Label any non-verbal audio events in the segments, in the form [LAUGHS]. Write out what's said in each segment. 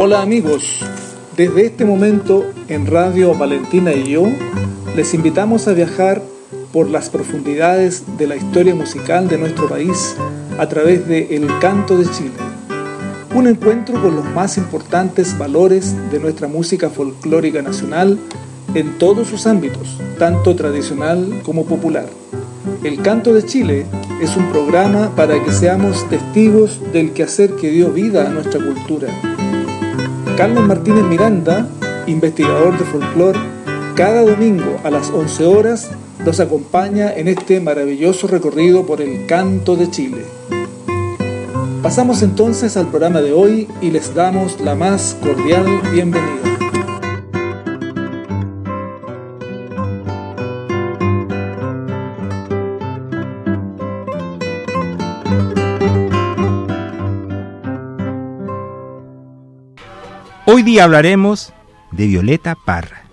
Hola amigos, desde este momento en Radio Valentina y yo les invitamos a viajar por las profundidades de la historia musical de nuestro país a través de El Canto de Chile. Un encuentro con los más importantes valores de nuestra música folclórica nacional en todos sus ámbitos, tanto tradicional como popular. El Canto de Chile es un programa para que seamos testigos del quehacer que dio vida a nuestra cultura Carlos Martínez Miranda, investigador de folclore, cada domingo a las 11 horas nos acompaña en este maravilloso recorrido por el canto de Chile. Pasamos entonces al programa de hoy y les damos la más cordial bienvenida. Día hablaremos de Violeta Parra.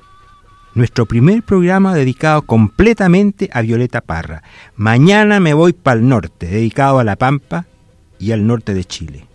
Nuestro primer programa dedicado completamente a Violeta Parra. Mañana me voy para el norte, dedicado a La Pampa y al norte de Chile.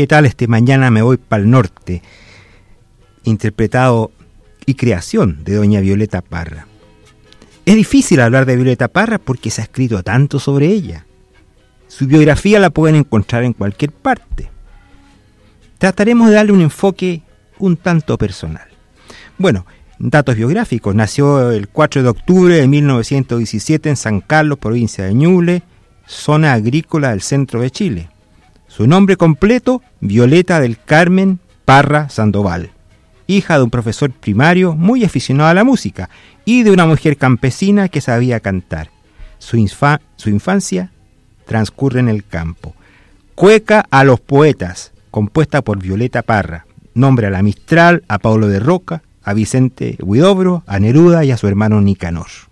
¿Qué tal este mañana me voy para el norte? Interpretado y creación de doña Violeta Parra. Es difícil hablar de Violeta Parra porque se ha escrito tanto sobre ella. Su biografía la pueden encontrar en cualquier parte. Trataremos de darle un enfoque un tanto personal. Bueno, datos biográficos. Nació el 4 de octubre de 1917 en San Carlos, provincia de Ñuble, zona agrícola del centro de Chile. Su nombre completo, Violeta del Carmen Parra Sandoval, hija de un profesor primario muy aficionado a la música y de una mujer campesina que sabía cantar. Su, infancia transcurre en el campo. Cueca a los poetas, compuesta por Violeta Parra. Nombre a la Mistral, a Pablo de Roca, a Vicente Huidobro, a Neruda y a su hermano Nicanor.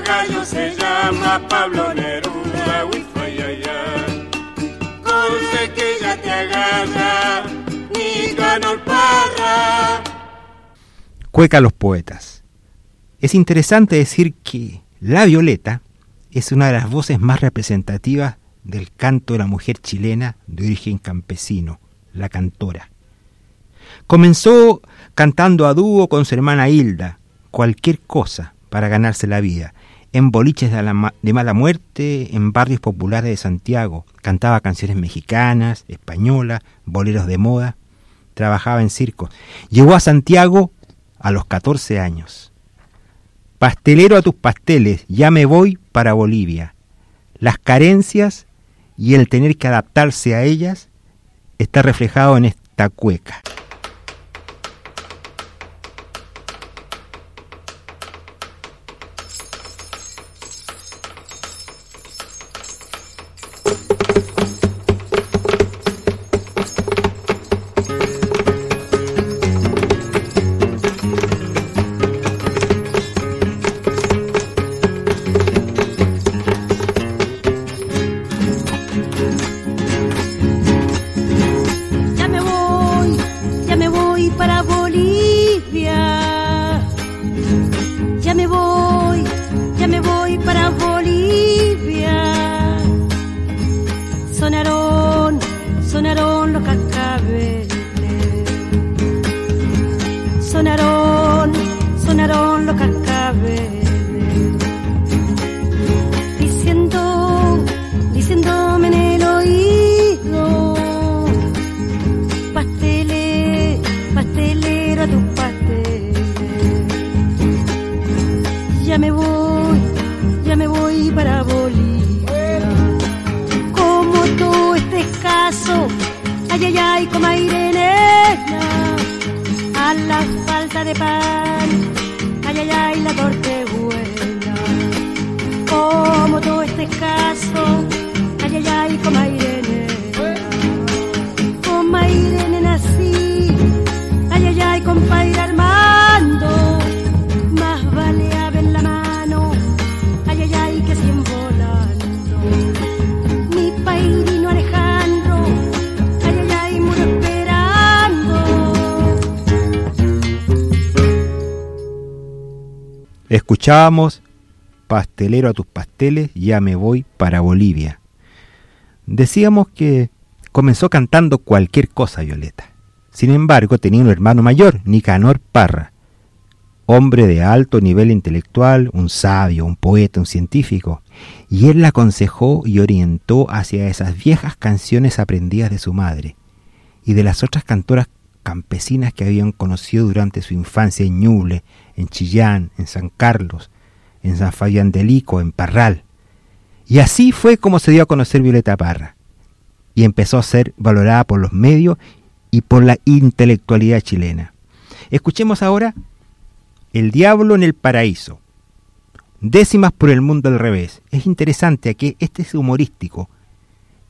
Gallo se llama Pablo Neruda, te agarra. Cueca a los poetas. Es interesante decir que La Violeta es una de las voces más representativas del canto de la mujer chilena de origen campesino, la cantora. Comenzó cantando a dúo con su hermana Hilda, cualquier cosa para ganarse la vida, en boliches de, la ma- de mala muerte, en barrios populares de Santiago, cantaba canciones mexicanas, españolas, boleros de moda, trabajaba en circo. Llegó a Santiago a los 14 años. Pastelero a tus pasteles, ya me voy para Bolivia. Las carencias y el tener que adaptarse a ellas está reflejado en esta cueca. Ya me voy para Bolivia. Como tú este escaso, ay ay ay, como Irenena, a la falta de pan, ay ay ay, la torta es buena. Como tú este escaso, ay ay ay, como Irene. Escuchábamos Pastelero a tus pasteles, ya me voy para Bolivia. Decíamos que comenzó cantando cualquier cosa Violeta. Sin embargo, tenía un hermano mayor, Nicanor Parra, hombre de alto nivel intelectual, un sabio, un poeta, un científico, y él la aconsejó y orientó hacia esas viejas canciones aprendidas de su madre y de las otras cantoras campesinas que habían conocido durante su infancia en Ñuble, en Chillán, en San Carlos, en San Fabián del Ico, en Parral. Y así fue como se dio a conocer Violeta Parra, y empezó a ser valorada por los medios y por la intelectualidad chilena. Escuchemos ahora El Diablo en el Paraíso. Décimas por el mundo al revés. Es interesante que este es humorístico,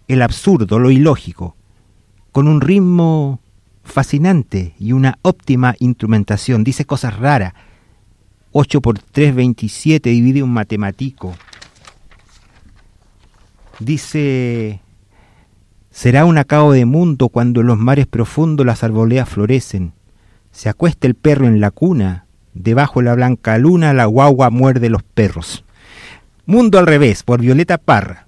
el absurdo, lo ilógico, con un ritmo fascinante y una óptima instrumentación. Dice cosas raras. 8 por 3, 27, divide un matemático. Dice, será un acabo de mundo cuando en los mares profundos las arboledas florecen. Se acuesta el perro en la cuna, debajo de la blanca luna la guagua muerde los perros. Mundo al revés, por Violeta Parra.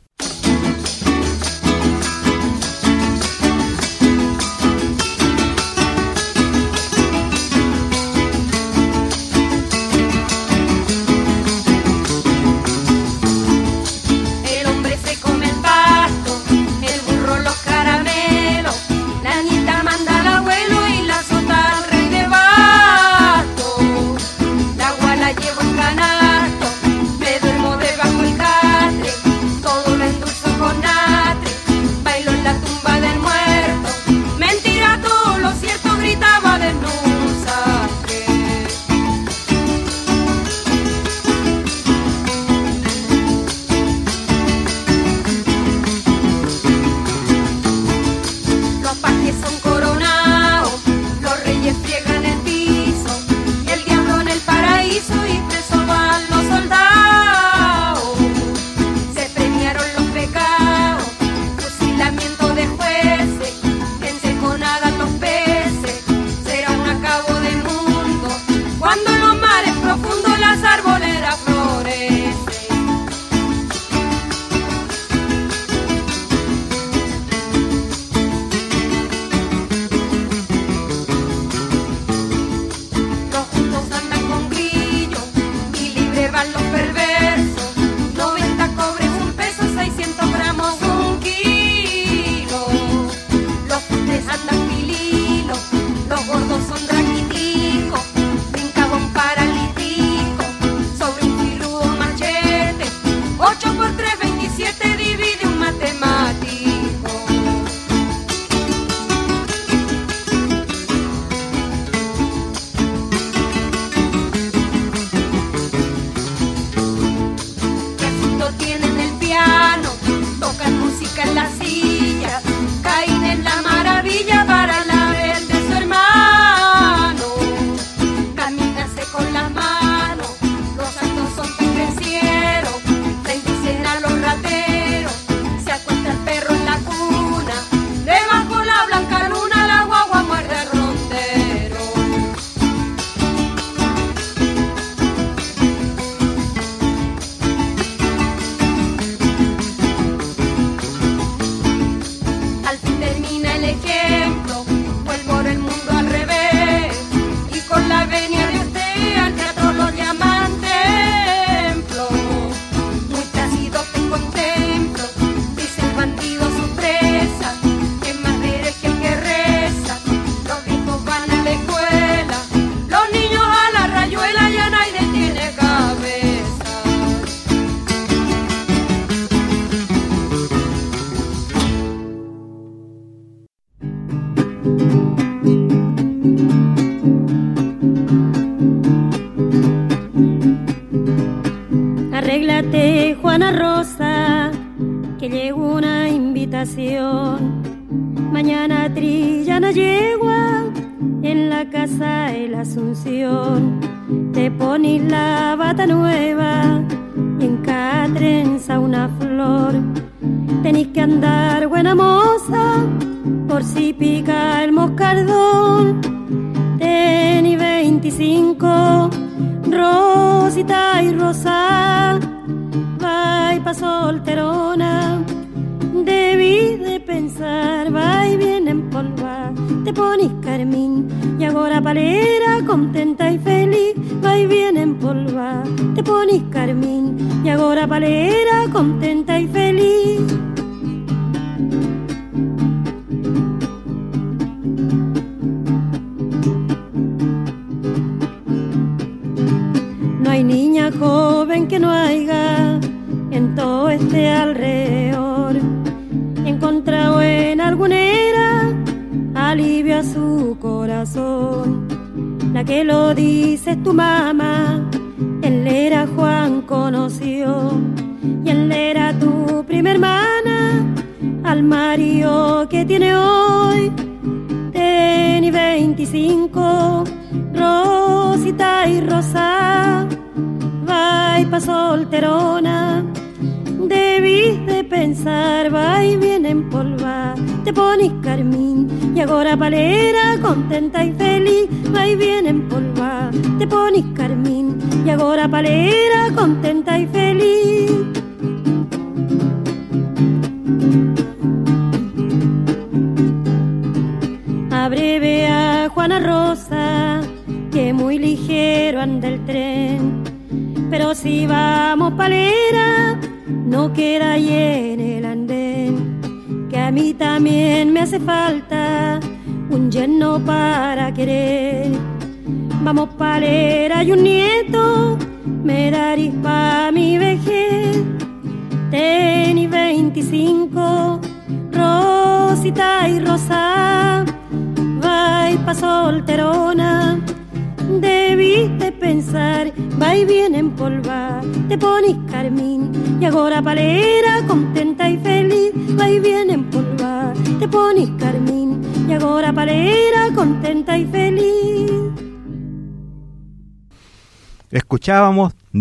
Ahora palera, contenta y feliz.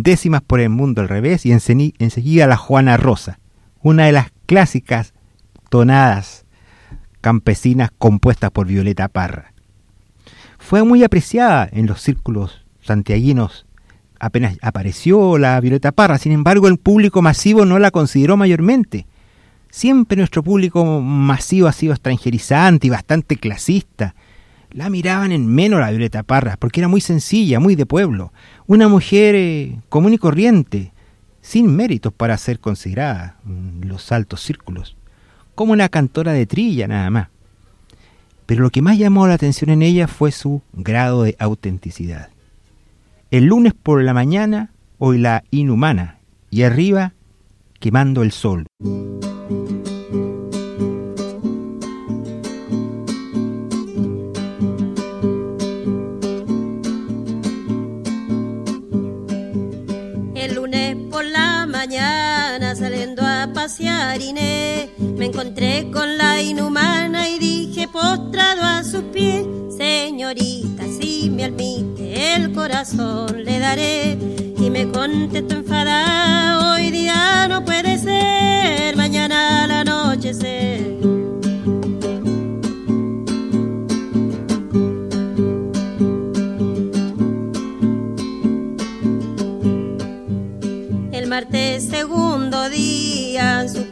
Décimas por el mundo al revés y enseguida la Juana Rosa, una de las clásicas tonadas campesinas compuestas por Violeta Parra. Fue muy apreciada en los círculos santiaguinos apenas apareció la Violeta Parra, sin embargo el público masivo no la consideró mayormente. Siempre nuestro público masivo ha sido extranjerizante y bastante clasista. La miraban en menos la Violeta Parra, porque era muy sencilla, muy de pueblo. Una mujer eh, común y corriente, sin méritos para ser considerada en los altos círculos. Como una cantora de trilla nada más. Pero lo que más llamó la atención en ella fue su grado de autenticidad. El lunes por la mañana, hoy la inhumana, y arriba, quemando el sol. Me encontré con la inhumana y dije postrado a sus pies, señorita, si me admite el corazón le daré. Y me contestó enfadada, hoy día no puede ser, mañana al anochecer.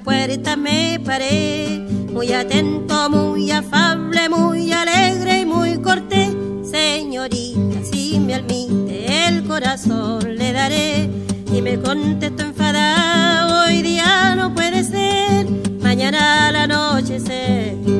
Puerta me paré, muy atento, muy afable, muy alegre y muy cortés. Señorita, si me admite el corazón le daré. Y me contestó enfadada, hoy día no puede ser, mañana al anochecer.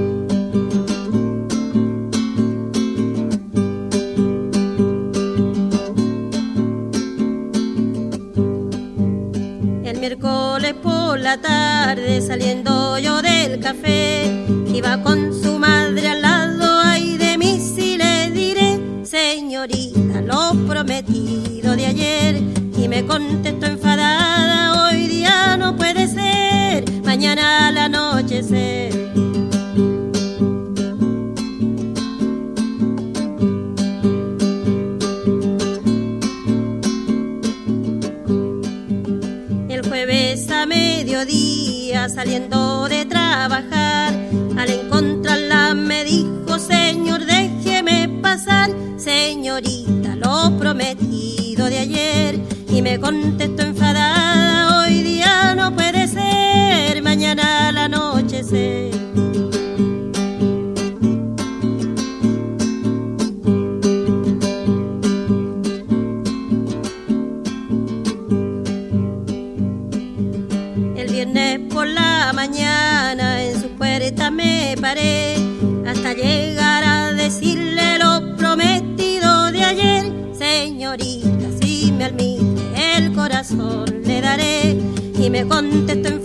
miércoles por la tarde saliendo yo del café, iba con su madre al lado, ay de mí si le diré, señorita, lo prometido de ayer, y me contestó enfadada, hoy día no puede ser, mañana al anochecer. saliendo de trabajar. Al encontrarla me dijo, señor, déjeme pasar, señorita, lo prometido de ayer. Y me contestó en hasta llegar a decirle lo prometido de ayer. Señorita, si me almite el corazón le daré. Y me contestó en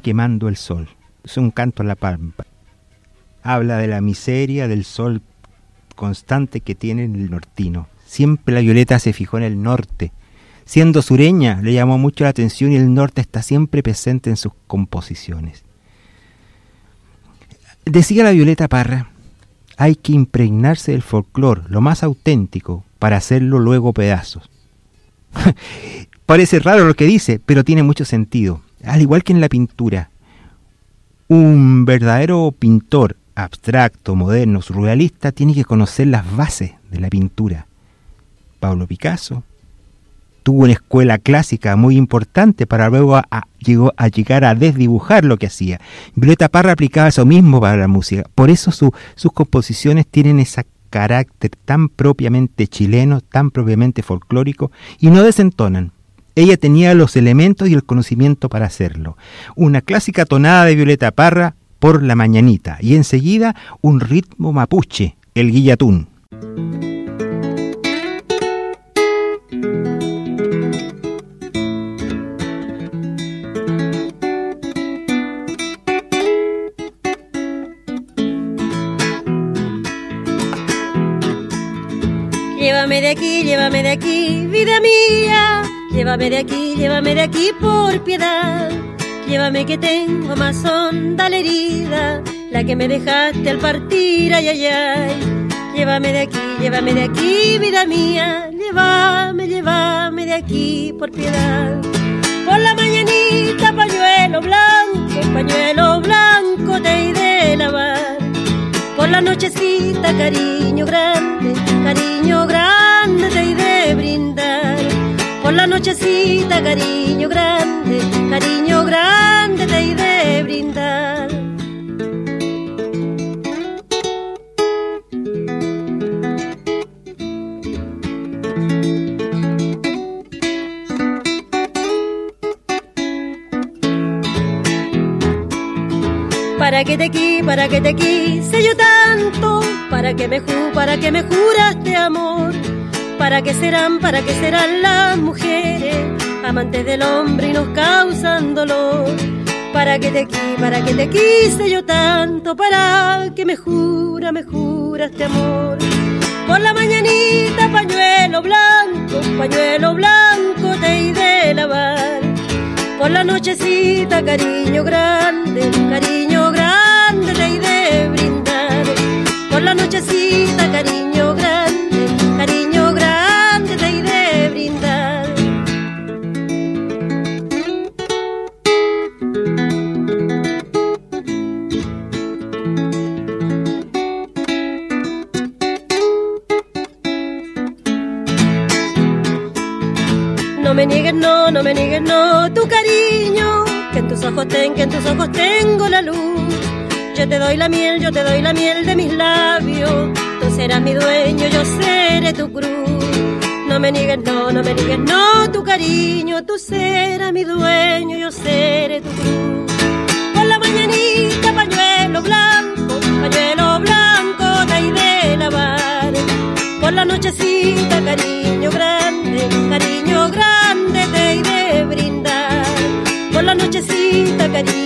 quemando el sol. Es un canto a la pampa. Habla de la miseria del sol constante que tiene el nortino. Siempre la Violeta se fijó en el norte. Siendo sureña, le llamó mucho la atención y el norte está siempre presente en sus composiciones. Decía la Violeta Parra, hay que impregnarse del folclore, lo más auténtico, para hacerlo luego pedazos. [LAUGHS] Parece raro lo que dice, pero tiene mucho sentido al igual que en la pintura. Un verdadero pintor abstracto, moderno, surrealista, tiene que conocer las bases de la pintura. Pablo Picasso tuvo una escuela clásica muy importante para luego llegó a llegar a desdibujar lo que hacía. Violeta Parra aplicaba eso mismo para la música. Por eso sus composiciones tienen ese carácter tan propiamente chileno, tan propiamente folclórico, y no desentonan. Ella tenía los elementos y el conocimiento para hacerlo. Una clásica tonada de Violeta Parra por la mañanita y enseguida un ritmo mapuche, el guillatún. Llévame de aquí, llévame de aquí, vida mía. Llévame de aquí, llévame de aquí por piedad. Llévame que tengo más honda la herida, la que me dejaste al partir, ay, ay, ay. Llévame de aquí, llévame de aquí, vida mía. Llévame, llévame de aquí por piedad. Por la mañanita, pañuelo blanco, pañuelo blanco te iré de lavar por la nochecita, cariño grande, cariño grande te he de brindar. Por la nochecita, cariño grande, cariño grande te de brindar. para que te qui, para que te quise yo tanto, para que me ju, para que me juraste amor, para que serán, para que serán las mujeres, amantes del hombre y nos causan dolor. Para que te qui, para que te quise yo tanto, para que me jura, me juraste amor. Por la mañanita pañuelo blanco, pañuelo blanco te de lavar por la nochecita, cariño grande, cariño grande te de brindar. Por la nochecita, cariño grande, cariño ojos ten, que en tus ojos tengo la luz. Yo te doy la miel, yo te doy la miel de mis labios, tú serás mi dueño, yo seré tu cruz. No me niegues, no, no me niegues, no, tu cariño, tú serás mi dueño, yo seré tu cruz. Por la mañanita, pañuelo blanco, pañuelo blanco te he de lavar. Por la nochecita, cariño grande, cariño grande Por la nochecita,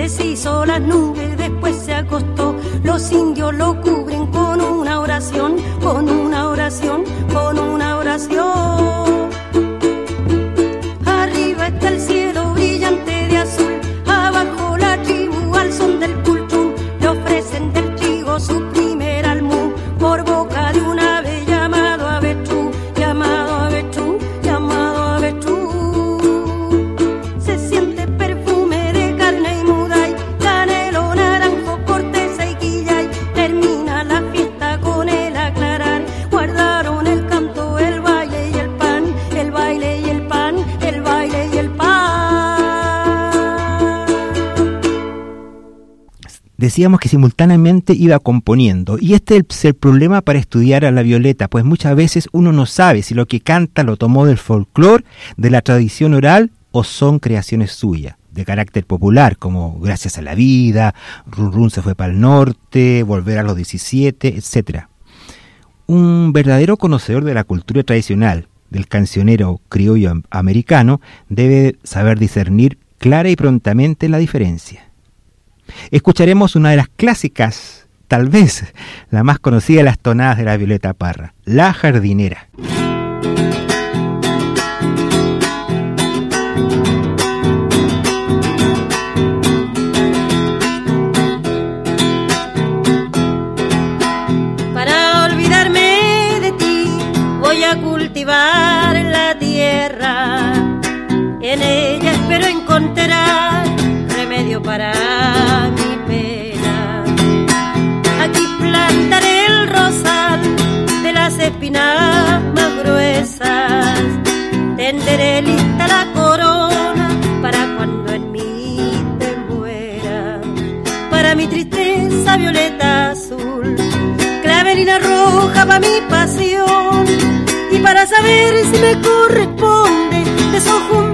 deshizo las nubes, después se acostó, los indios lo Decíamos que simultáneamente iba componiendo, y este es el problema para estudiar a la Violeta, pues muchas veces uno no sabe si lo que canta lo tomó del folclore, de la tradición oral o son creaciones suyas, de carácter popular, como Gracias a la vida, Run Run se fue para el norte, Volver a los 17, etc. Un verdadero conocedor de la cultura tradicional, del cancionero criollo am- americano, debe saber discernir clara y prontamente la diferencia. Escucharemos una de las clásicas, tal vez la más conocida de las tonadas de la Violeta Parra, La Jardinera. Espinas más gruesas. Tenderé lista la corona para cuando en mí te muera. Para mi tristeza violeta azul clavelina roja para mi pasión y para saber si me corresponde desojo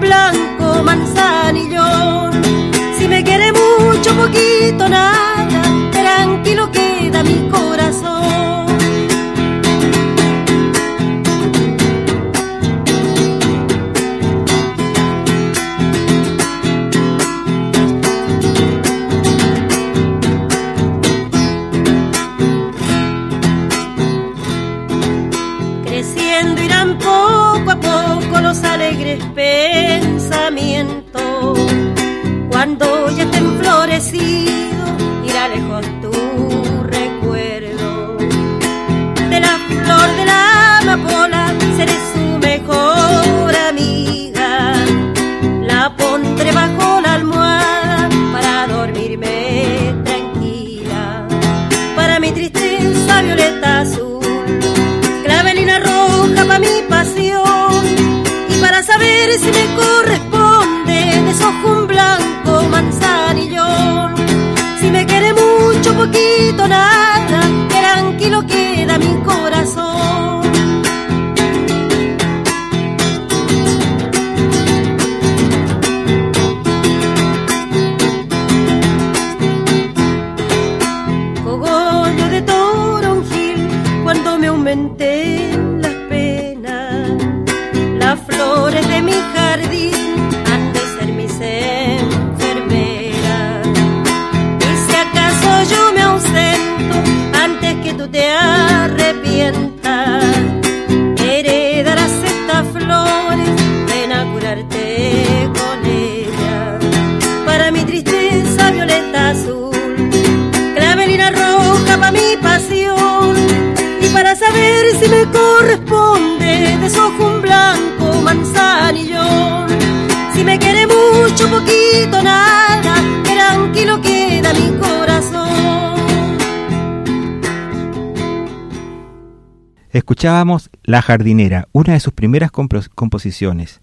Escuchábamos La Jardinera, una de sus primeras composiciones.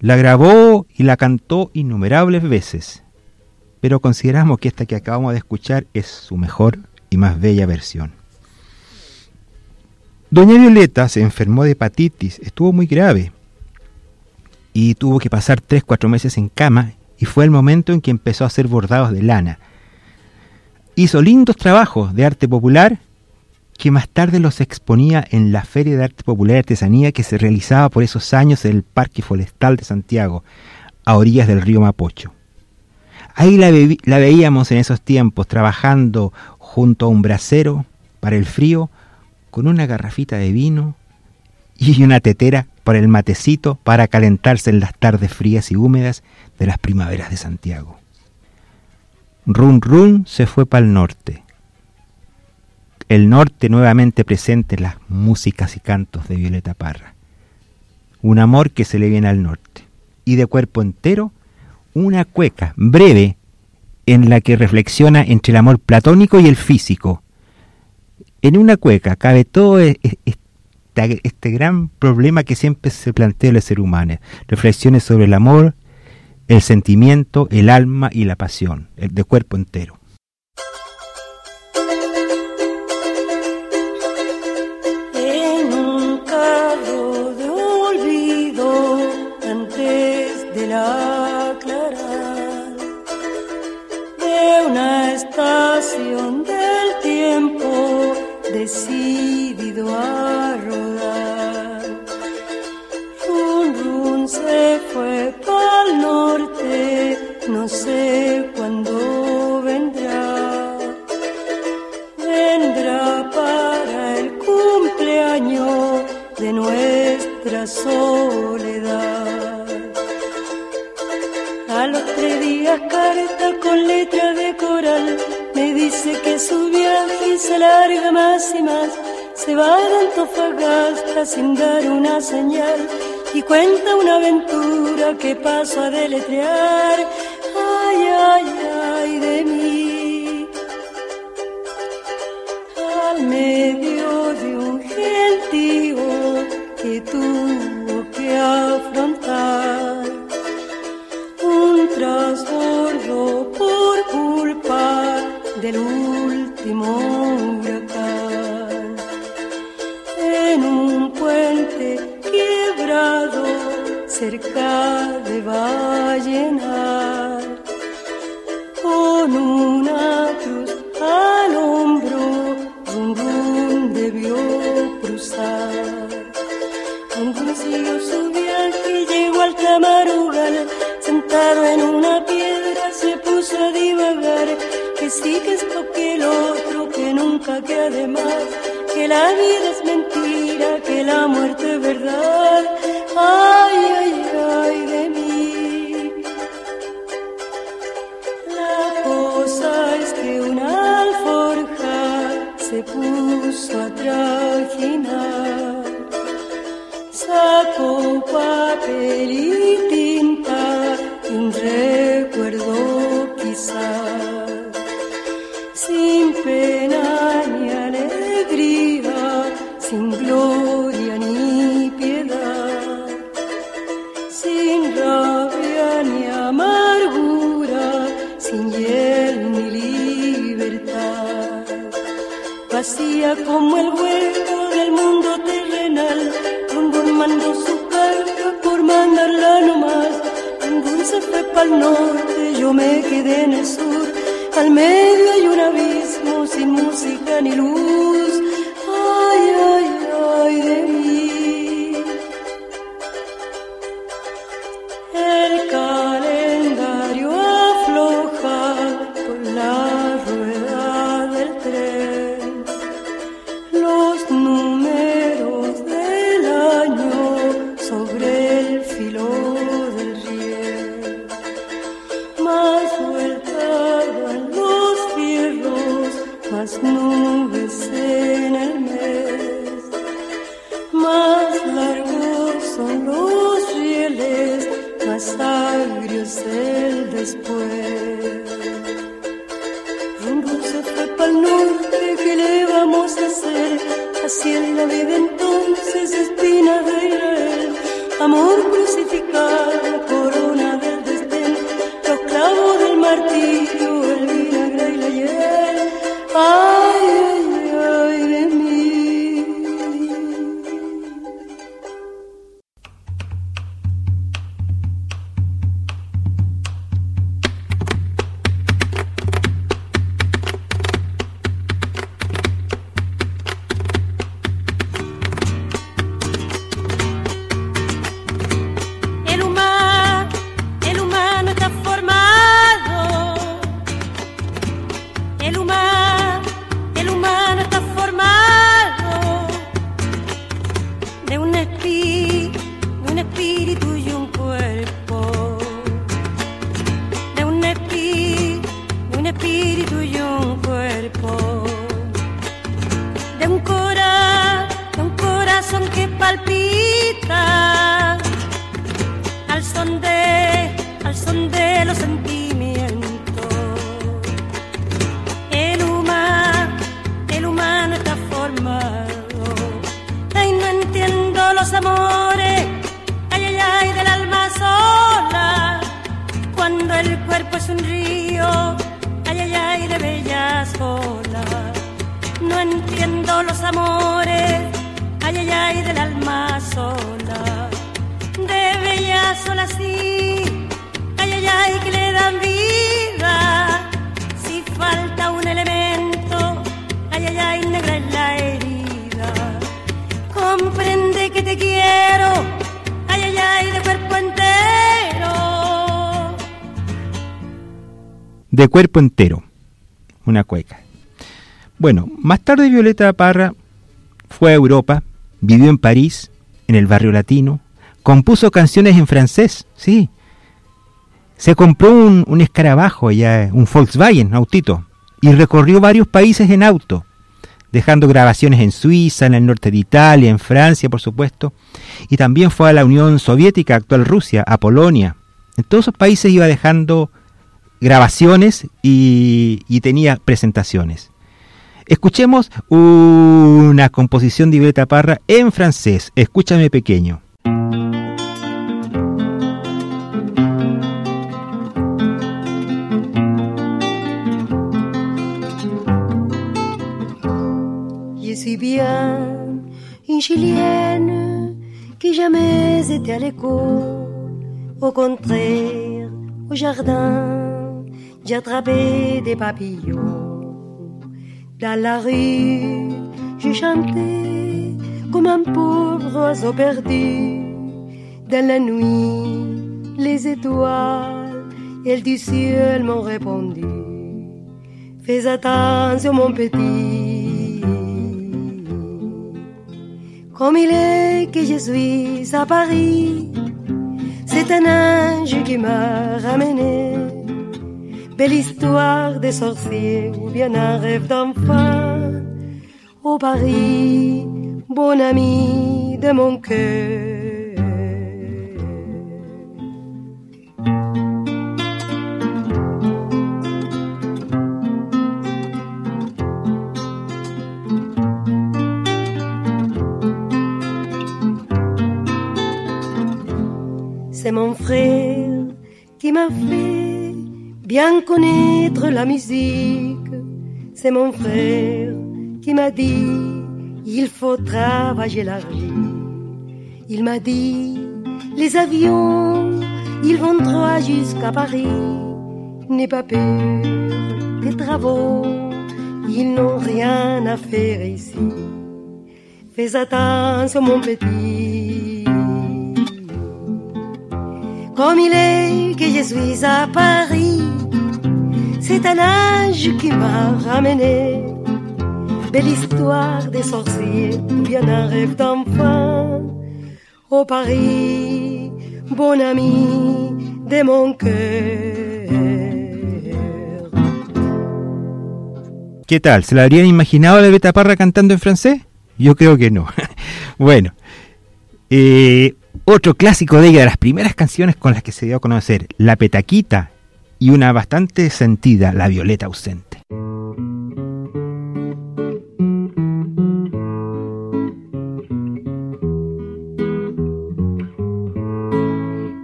La grabó y la cantó innumerables veces, pero consideramos que esta que acabamos de escuchar es su mejor y más bella versión. Doña Violeta se enfermó de hepatitis, estuvo muy grave y tuvo que pasar 3-4 meses en cama y fue el momento en que empezó a hacer bordados de lana. Hizo lindos trabajos de arte popular que más tarde los exponía en la Feria de Arte Popular y Artesanía que se realizaba por esos años en el Parque Forestal de Santiago, a orillas del río Mapocho. Ahí la, ve- la veíamos en esos tiempos trabajando junto a un brasero para el frío con una garrafita de vino y una tetera para el matecito para calentarse en las tardes frías y húmedas de las primaveras de Santiago. Run Run se fue para el norte. El norte nuevamente presente en las músicas y cantos de Violeta Parra. Un amor que se le viene al norte. Y de cuerpo entero, una cueca breve en la que reflexiona entre el amor platónico y el físico. En una cueca cabe todo e-, e-, este, gran problema que siempre se plantea el ser humano. Reflexiones sobre el amor, el sentimiento, el alma y la pasión, de cuerpo entero. Cuenta una aventura que paso a deletrear. sa tupa pelitinta yung el norte, yo me quedé en el sur al medio hay un abismo sin música ni luz. Cuerpo entero. Una cueca. Bueno, más tarde Violeta Parra fue a Europa, vivió en París, en el barrio latino, compuso canciones en francés, sí. Se compró un, un escarabajo allá, un Volkswagen, autito, y recorrió varios países en auto, dejando grabaciones en Suiza, en el norte de Italia, en Francia, por supuesto, y también fue a la Unión Soviética, actual Rusia, a Polonia. En todos esos países iba dejando grabaciones y, y tenía presentaciones. Escuchemos una composición de Violeta Parra en francés. Escúchame pequeño. Je suis bien une chilienne qui jamais été à l'école. Au contraire, au jardin, j'ai attrapé des papillons. Dans la rue, je chantais comme un pauvre oiseau perdu. Dans la nuit, les étoiles, elles du ciel m'ont répondu. Fais attention, mon petit. Comme il est que je suis à Paris, c'est un ange qui m'a ramené. Belle histoire de sorciers ou bien un rêve d'enfant. Au Paris, bon ami de mon cœur. C'est mon frère qui m'a fait bien connaître la musique. C'est mon frère qui m'a dit il faut travailler l'argile. Il m'a dit les avions ils vont droit jusqu'à Paris. N'aie pas peur des travaux, ils n'ont rien à faire ici. Fais attention mon petit. Comme il est que je suis à Paris, c'est un âge qui m'a ramené. Belle histoire des sorciers, bien un rêve d'enfant. Au Paris, bon ami de mon cœur. ¿Qué tal? ¿Se la habrían imaginado a la Violeta Parra cantando en francés? Yo creo que no. [LAUGHS] bueno, eh, otro clásico de ella, de las primeras canciones con las que se dio a conocer, La Petaquita, y una bastante sentida, La Violeta Ausente.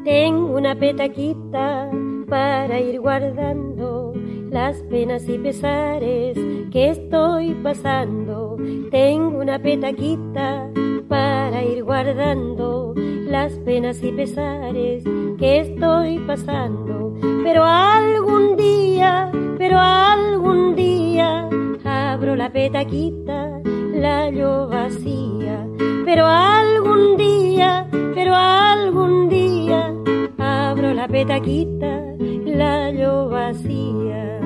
Tengo una petaquita para ir guardando las penas y pesares que estoy pasando. Tengo una petaquita para ir guardando las penas y pesares que estoy pasando. Pero algún día, pero algún día abro la petaquita, la yo vacía. Pero algún día, pero algún día abro la petaquita, la yo vacía.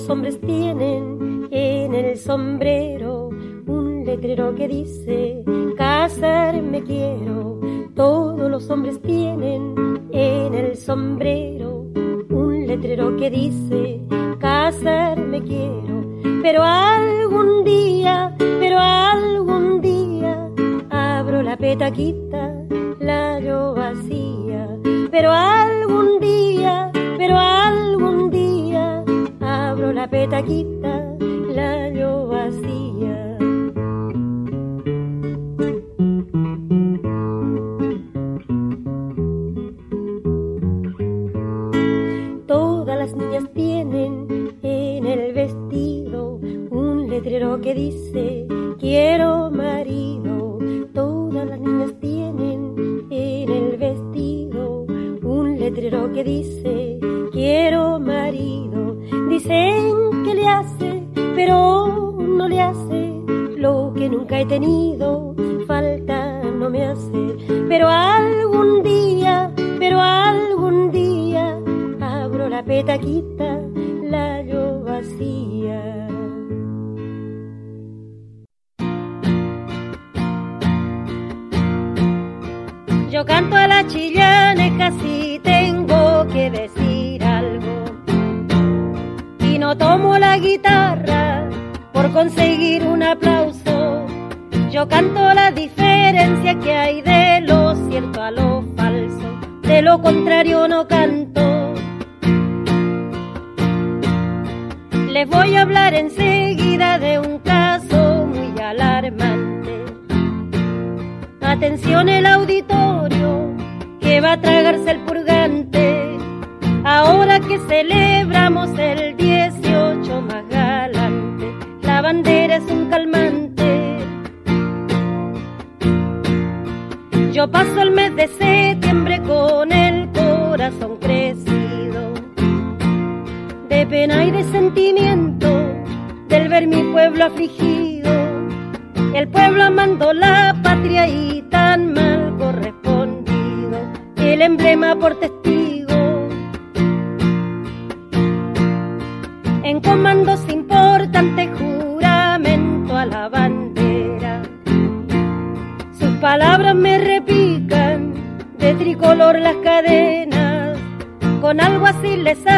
Los hombres tienen en el sombrero un letrero que dice casarme quiero. Todos los hombres tienen en el sombrero un letrero que dice casarme quiero. Pero algún día, pero algún día abro la petaquita, la yo vacía. Pero algún día, pero algún día la petaquita la yo vacía. Todas las niñas tienen en el vestido un letrero que dice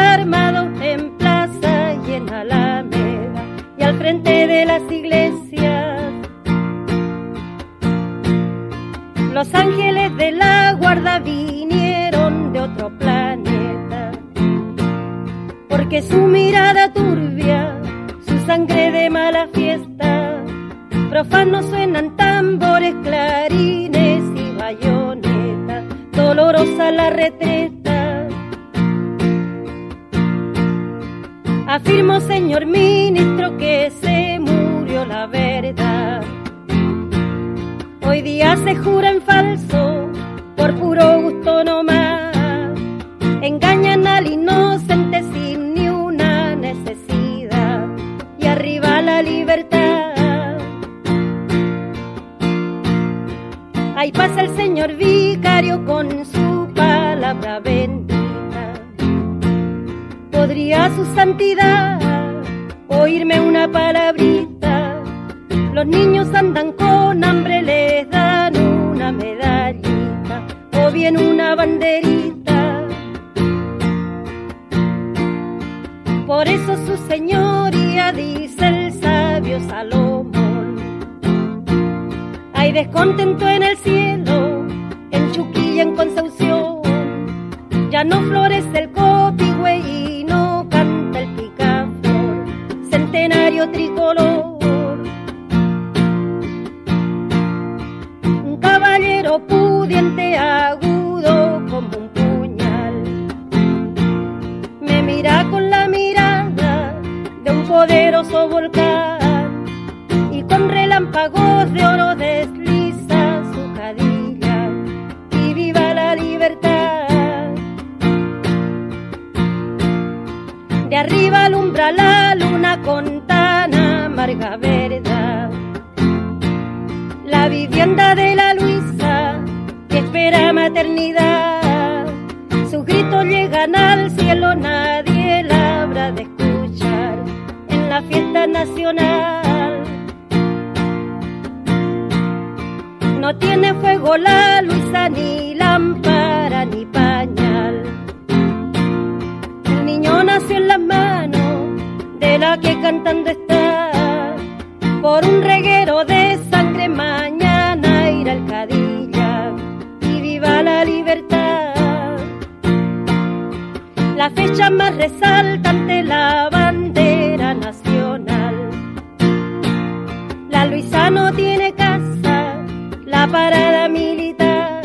armado en plaza y en alameda y al frente de las de arriba alumbra la luna con tan amarga verdad. La vivienda de la Luisa que espera maternidad, sus gritos llegan al cielo, nadie la habrá de escuchar en la fiesta nacional. No tiene fuego la Luisa ni la la mano de la que cantando está. Por un reguero de sangre mañana ir al Cadilla y viva la libertad. La fecha más resaltante, la bandera nacional. La Luisa no tiene casa, la parada militar.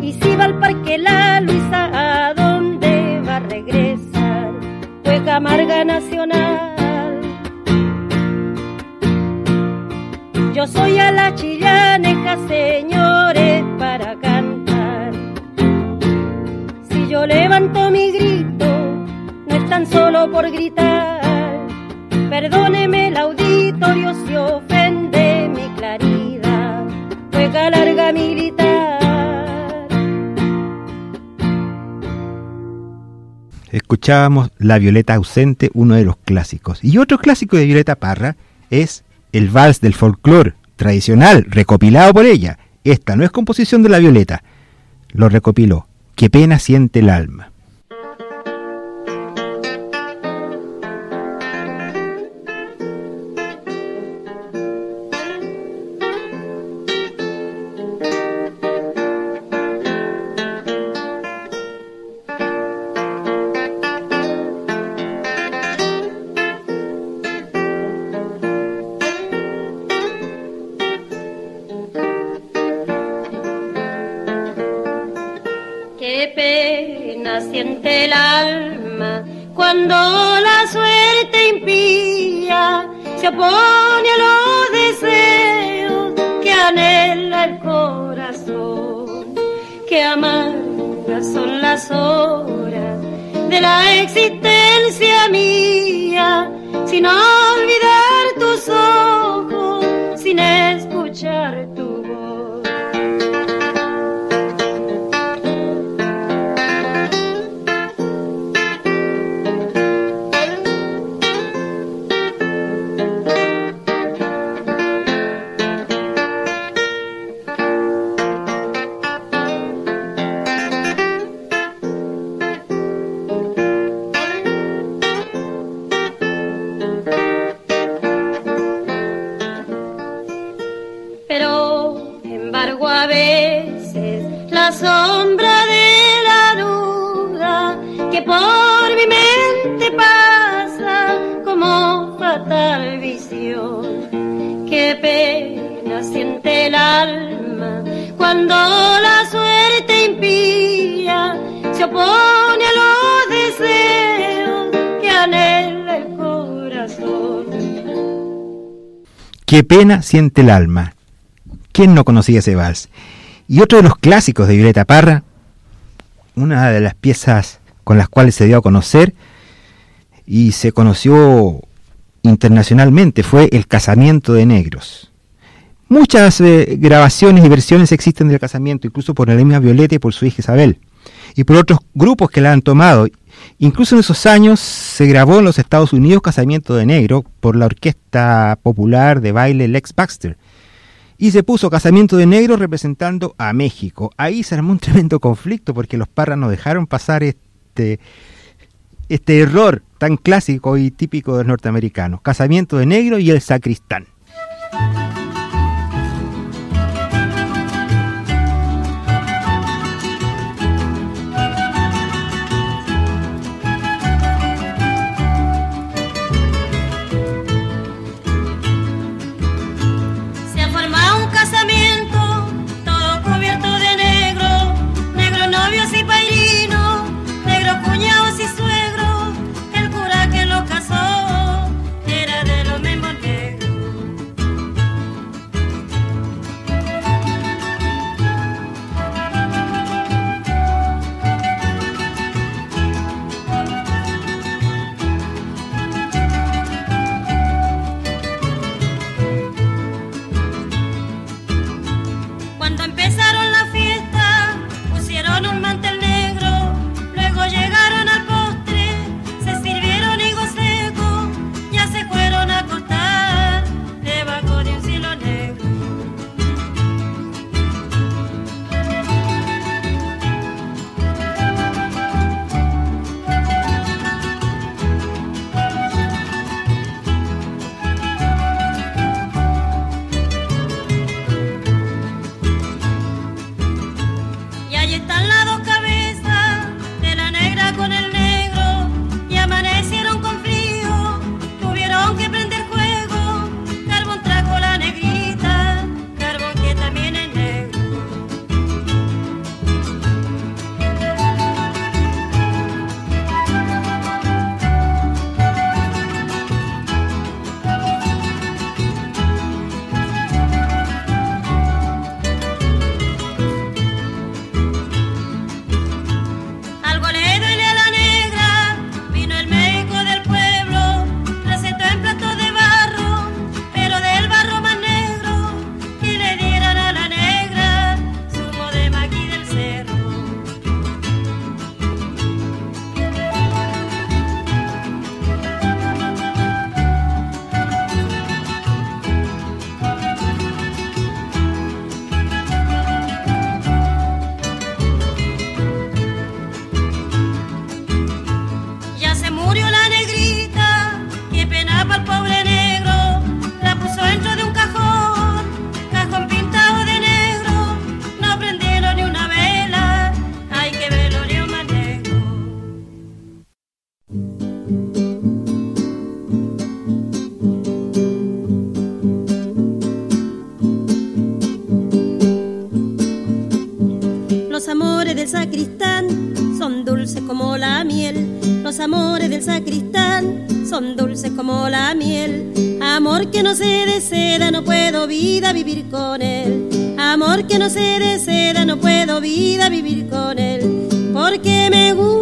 Y si va al parque la nacional. Yo soy a la chillaneja, señores, para cantar. Si yo levanto mi grito, no es tan solo por gritar. Perdóneme el auditorio si ofende mi claridad. Juega larga militar. Escuchábamos La Violeta ausente, uno de los clásicos. Y otro clásico de Violeta Parra es el vals del folclore tradicional, recopilado por ella. Esta no es composición de la Violeta, lo recopiló. Qué pena siente el alma. Siente el alma cuando la suerte impía se opone a los deseos que anhela el corazón. Qué amargas son las horas de la existencia mía pena siente el alma. ¿Quién no conocía ese vals? Y otro de los clásicos de Violeta Parra, una de las piezas con las cuales se dio a conocer y se conoció internacionalmente fue El casamiento de negros. Muchas eh, grabaciones y versiones existen del casamiento, incluso por la misma Violeta y por su hija Isabel, y por otros grupos que la han tomado. Incluso en esos años se grabó en los Estados Unidos Casamiento de Negro por la Orquesta Popular de Baile Lex Baxter. Y se puso Casamiento de Negro representando a México. Ahí se armó un [LAUGHS] tremendo conflicto porque los parras no dejaron pasar este, este error tan clásico y típico de los norteamericanos. Casamiento de Negro y el sacristán. Como la miel. Amor que no se deseda, no puedo vida vivir con él. Amor que no se deseda, no puedo vida vivir con él. Porque me gusta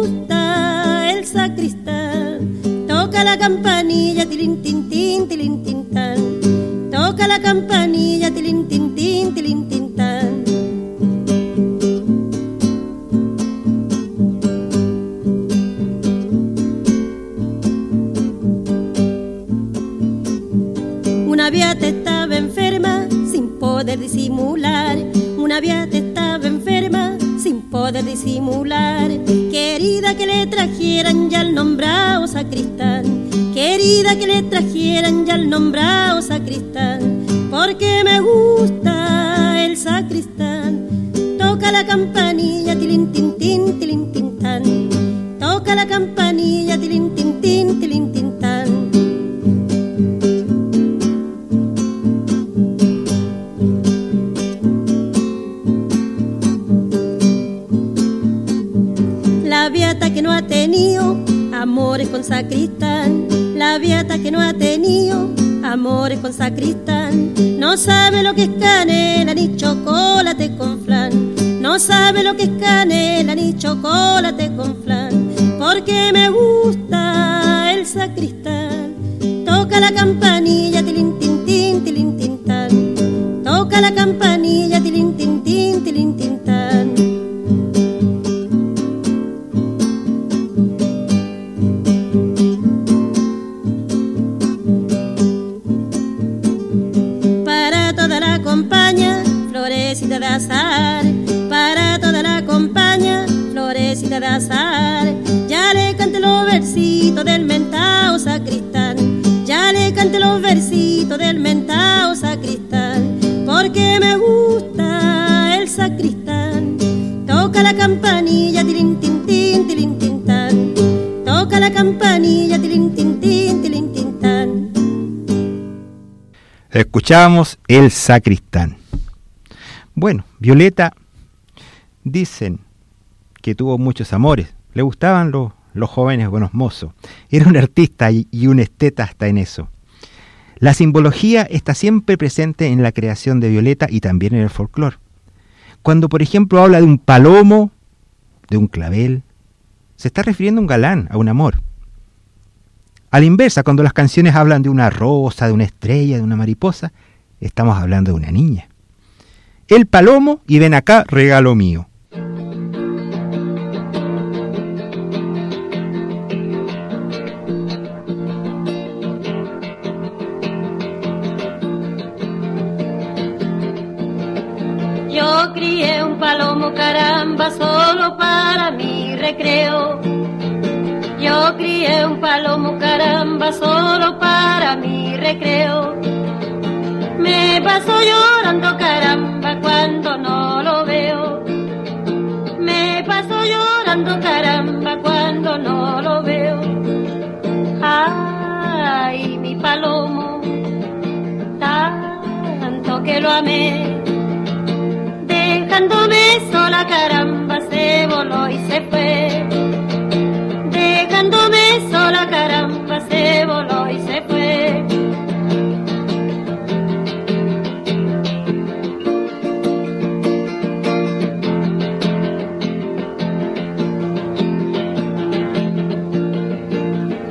sacristán. Querida que le trajeran ya el nombrado sacristán. Porque me gusta el sacristán. Toca la campanilla, tilín, tin, tin, tilín, tin, tan. Toca la campanilla, tilín, tin, tin, tilín, tin. La viata que no ha tenido amores con sacristán. La viata que no ha tenido amores con sacristán. No sabe lo que es canela ni chocolate con flan. No sabe lo que es canela ni chocolate con flan. Porque me gusta Escuchábamos El Sacristán. Bueno, Violeta dicen que tuvo muchos amores. Le gustaban los, los jóvenes buenos mozos. Era un artista y, y un esteta hasta en eso. La simbología está siempre presente en la creación de Violeta y también en el folclore. Cuando, por ejemplo, habla de un palomo, de un clavel, se está refiriendo a un galán, a un amor. A la inversa, cuando las canciones hablan de una rosa, de una estrella, de una mariposa, estamos hablando de una niña. El palomo y ven acá, regalo mío. Dejándome sola caramba se voló y se fue. Dejándome sola caramba se voló y se fue.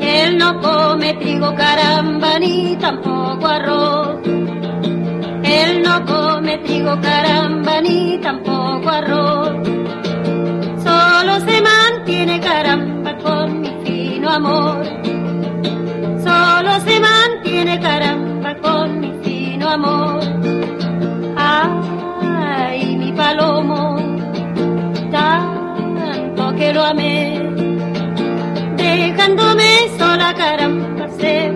Él no come trigo caramba ni tampoco no come trigo caramba ni tampoco arroz. Solo se mantiene caramba con mi fino amor. Solo se mantiene caramba con mi fino amor. Ay, mi palomo, tanto que lo amé. Dejándome sola caramba se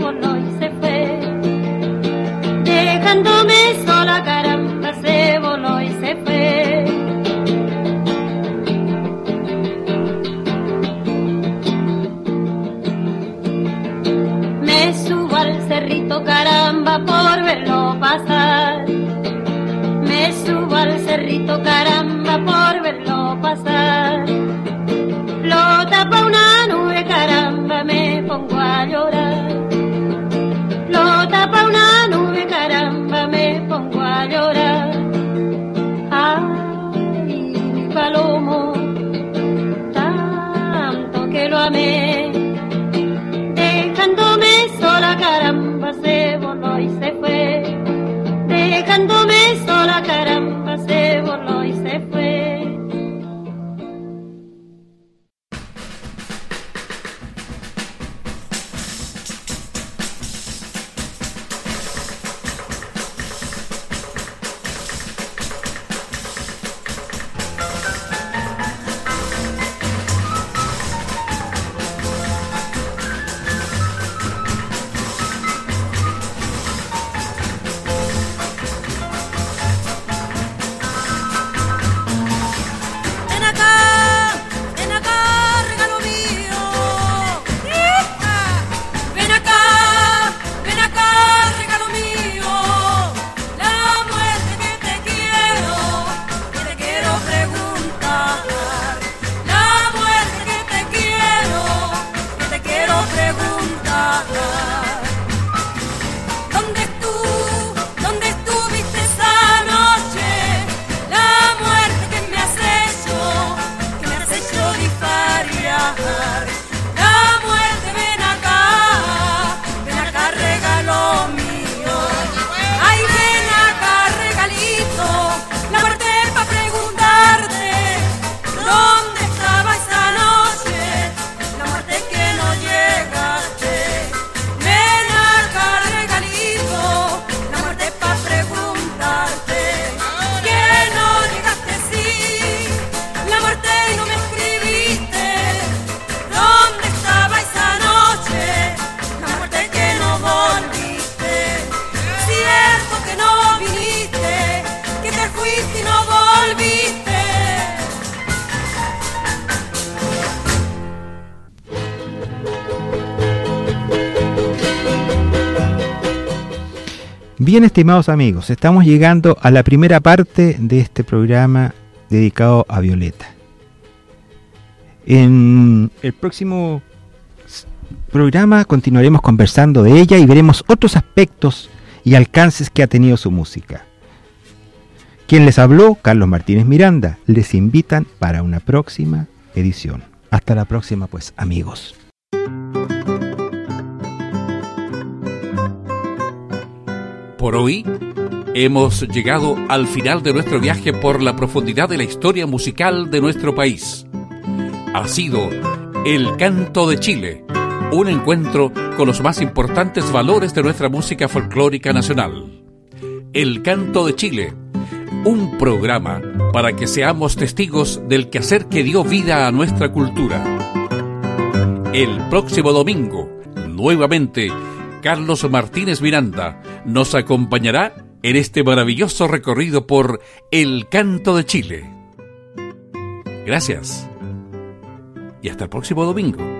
Bien, estimados amigos, estamos llegando a la primera parte de este programa dedicado a Violeta. En el próximo programa continuaremos conversando de ella y veremos otros aspectos y alcances que ha tenido su música. Quien les habló, Carlos Martínez Miranda, les invitan para una próxima edición. Hasta la próxima, pues, amigos. Por hoy hemos llegado al final de nuestro viaje por la profundidad de la historia musical de nuestro país. Ha sido El Canto de Chile, un encuentro con los más importantes valores de nuestra música folclórica nacional. El Canto de Chile, un programa para que seamos testigos del quehacer que dio vida a nuestra cultura. El próximo domingo, nuevamente, Carlos Martínez Miranda nos acompañará en este maravilloso recorrido por El Canto de Chile. Gracias. Y hasta el próximo domingo.